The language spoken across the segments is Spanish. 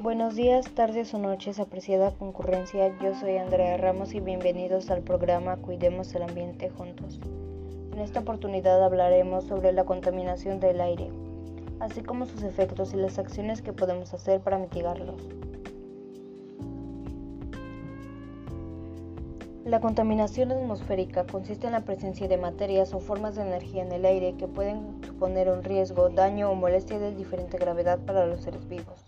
Buenos días, tardes o noches, apreciada concurrencia. Yo soy Andrea Ramos y bienvenidos al programa Cuidemos el Ambiente Juntos. En esta oportunidad hablaremos sobre la contaminación del aire, así como sus efectos y las acciones que podemos hacer para mitigarlos. La contaminación atmosférica consiste en la presencia de materias o formas de energía en el aire que pueden suponer un riesgo, daño o molestia de diferente gravedad para los seres vivos.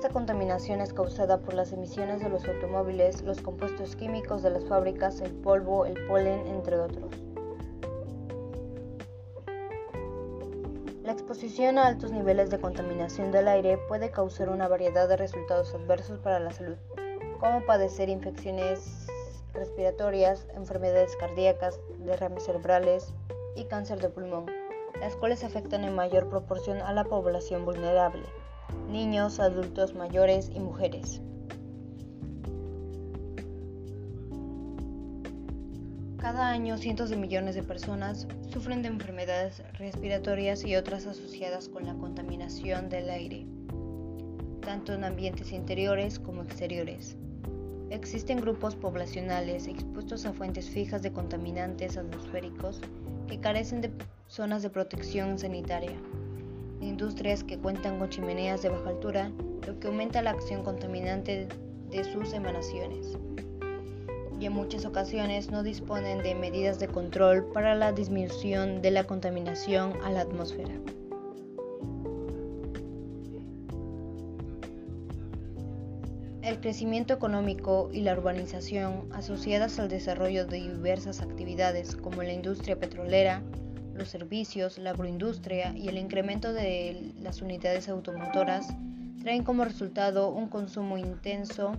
Esta contaminación es causada por las emisiones de los automóviles, los compuestos químicos de las fábricas, el polvo, el polen, entre otros. La exposición a altos niveles de contaminación del aire puede causar una variedad de resultados adversos para la salud, como padecer infecciones respiratorias, enfermedades cardíacas, derrames cerebrales y cáncer de pulmón, las cuales afectan en mayor proporción a la población vulnerable niños, adultos mayores y mujeres. Cada año cientos de millones de personas sufren de enfermedades respiratorias y otras asociadas con la contaminación del aire, tanto en ambientes interiores como exteriores. Existen grupos poblacionales expuestos a fuentes fijas de contaminantes atmosféricos que carecen de zonas de protección sanitaria industrias que cuentan con chimeneas de baja altura, lo que aumenta la acción contaminante de sus emanaciones. Y en muchas ocasiones no disponen de medidas de control para la disminución de la contaminación a la atmósfera. El crecimiento económico y la urbanización asociadas al desarrollo de diversas actividades como la industria petrolera, los servicios, la agroindustria y el incremento de las unidades automotoras traen como resultado un consumo intenso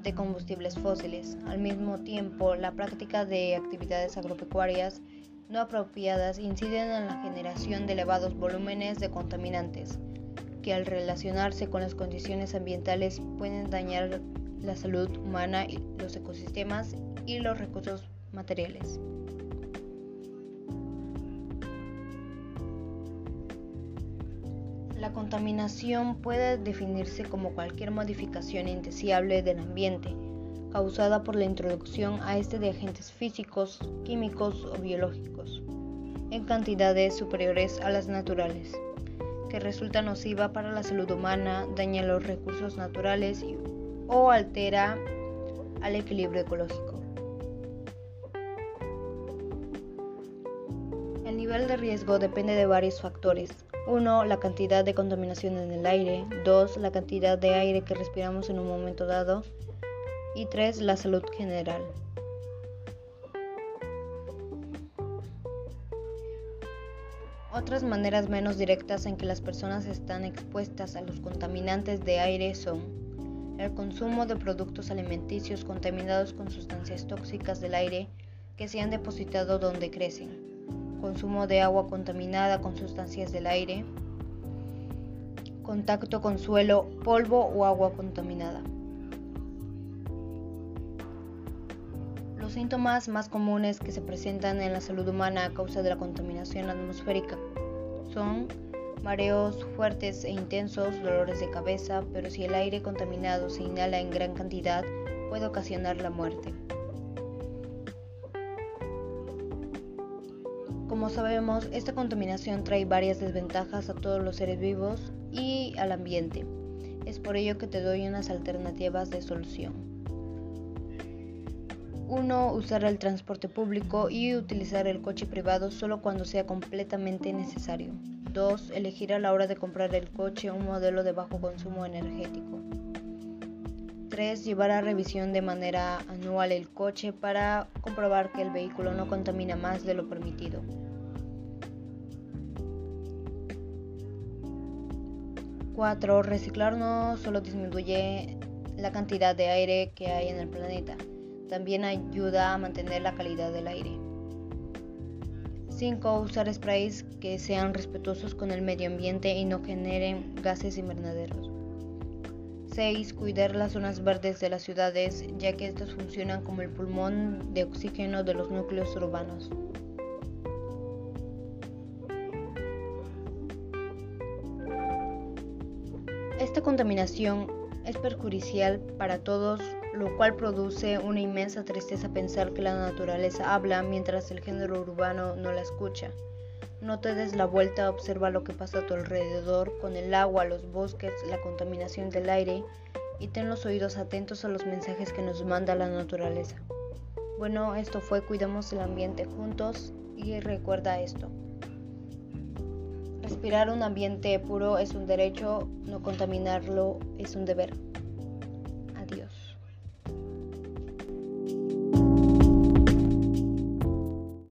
de combustibles fósiles. Al mismo tiempo, la práctica de actividades agropecuarias no apropiadas inciden en la generación de elevados volúmenes de contaminantes, que al relacionarse con las condiciones ambientales pueden dañar la salud humana, los ecosistemas y los recursos materiales. La contaminación puede definirse como cualquier modificación indeseable del ambiente causada por la introducción a este de agentes físicos, químicos o biológicos en cantidades superiores a las naturales, que resulta nociva para la salud humana, daña los recursos naturales o altera al equilibrio ecológico. El nivel de riesgo depende de varios factores, 1. La cantidad de contaminación en el aire. 2. La cantidad de aire que respiramos en un momento dado. Y 3. La salud general. Otras maneras menos directas en que las personas están expuestas a los contaminantes de aire son el consumo de productos alimenticios contaminados con sustancias tóxicas del aire que se han depositado donde crecen, consumo de agua contaminada con sustancias del aire, contacto con suelo, polvo o agua contaminada. Los síntomas más comunes que se presentan en la salud humana a causa de la contaminación atmosférica son mareos fuertes e intensos, dolores de cabeza, pero si el aire contaminado se inhala en gran cantidad puede ocasionar la muerte. Como sabemos, esta contaminación trae varias desventajas a todos los seres vivos y al ambiente. Es por ello que te doy unas alternativas de solución. 1. Usar el transporte público y utilizar el coche privado solo cuando sea completamente necesario. 2. Elegir a la hora de comprar el coche un modelo de bajo consumo energético. 3. Llevar a revisión de manera anual el coche para comprobar que el vehículo no contamina más de lo permitido. 4. Reciclar no solo disminuye la cantidad de aire que hay en el planeta, también ayuda a mantener la calidad del aire. 5. Usar sprays que sean respetuosos con el medio ambiente y no generen gases invernaderos. 6. Cuidar las zonas verdes de las ciudades, ya que estas funcionan como el pulmón de oxígeno de los núcleos urbanos. Esta contaminación es perjudicial para todos, lo cual produce una inmensa tristeza pensar que la naturaleza habla mientras el género urbano no la escucha. No te des la vuelta, observa lo que pasa a tu alrededor con el agua, los bosques, la contaminación del aire y ten los oídos atentos a los mensajes que nos manda la naturaleza. Bueno, esto fue Cuidamos el ambiente juntos y recuerda esto. Respirar un ambiente puro es un derecho, no contaminarlo es un deber.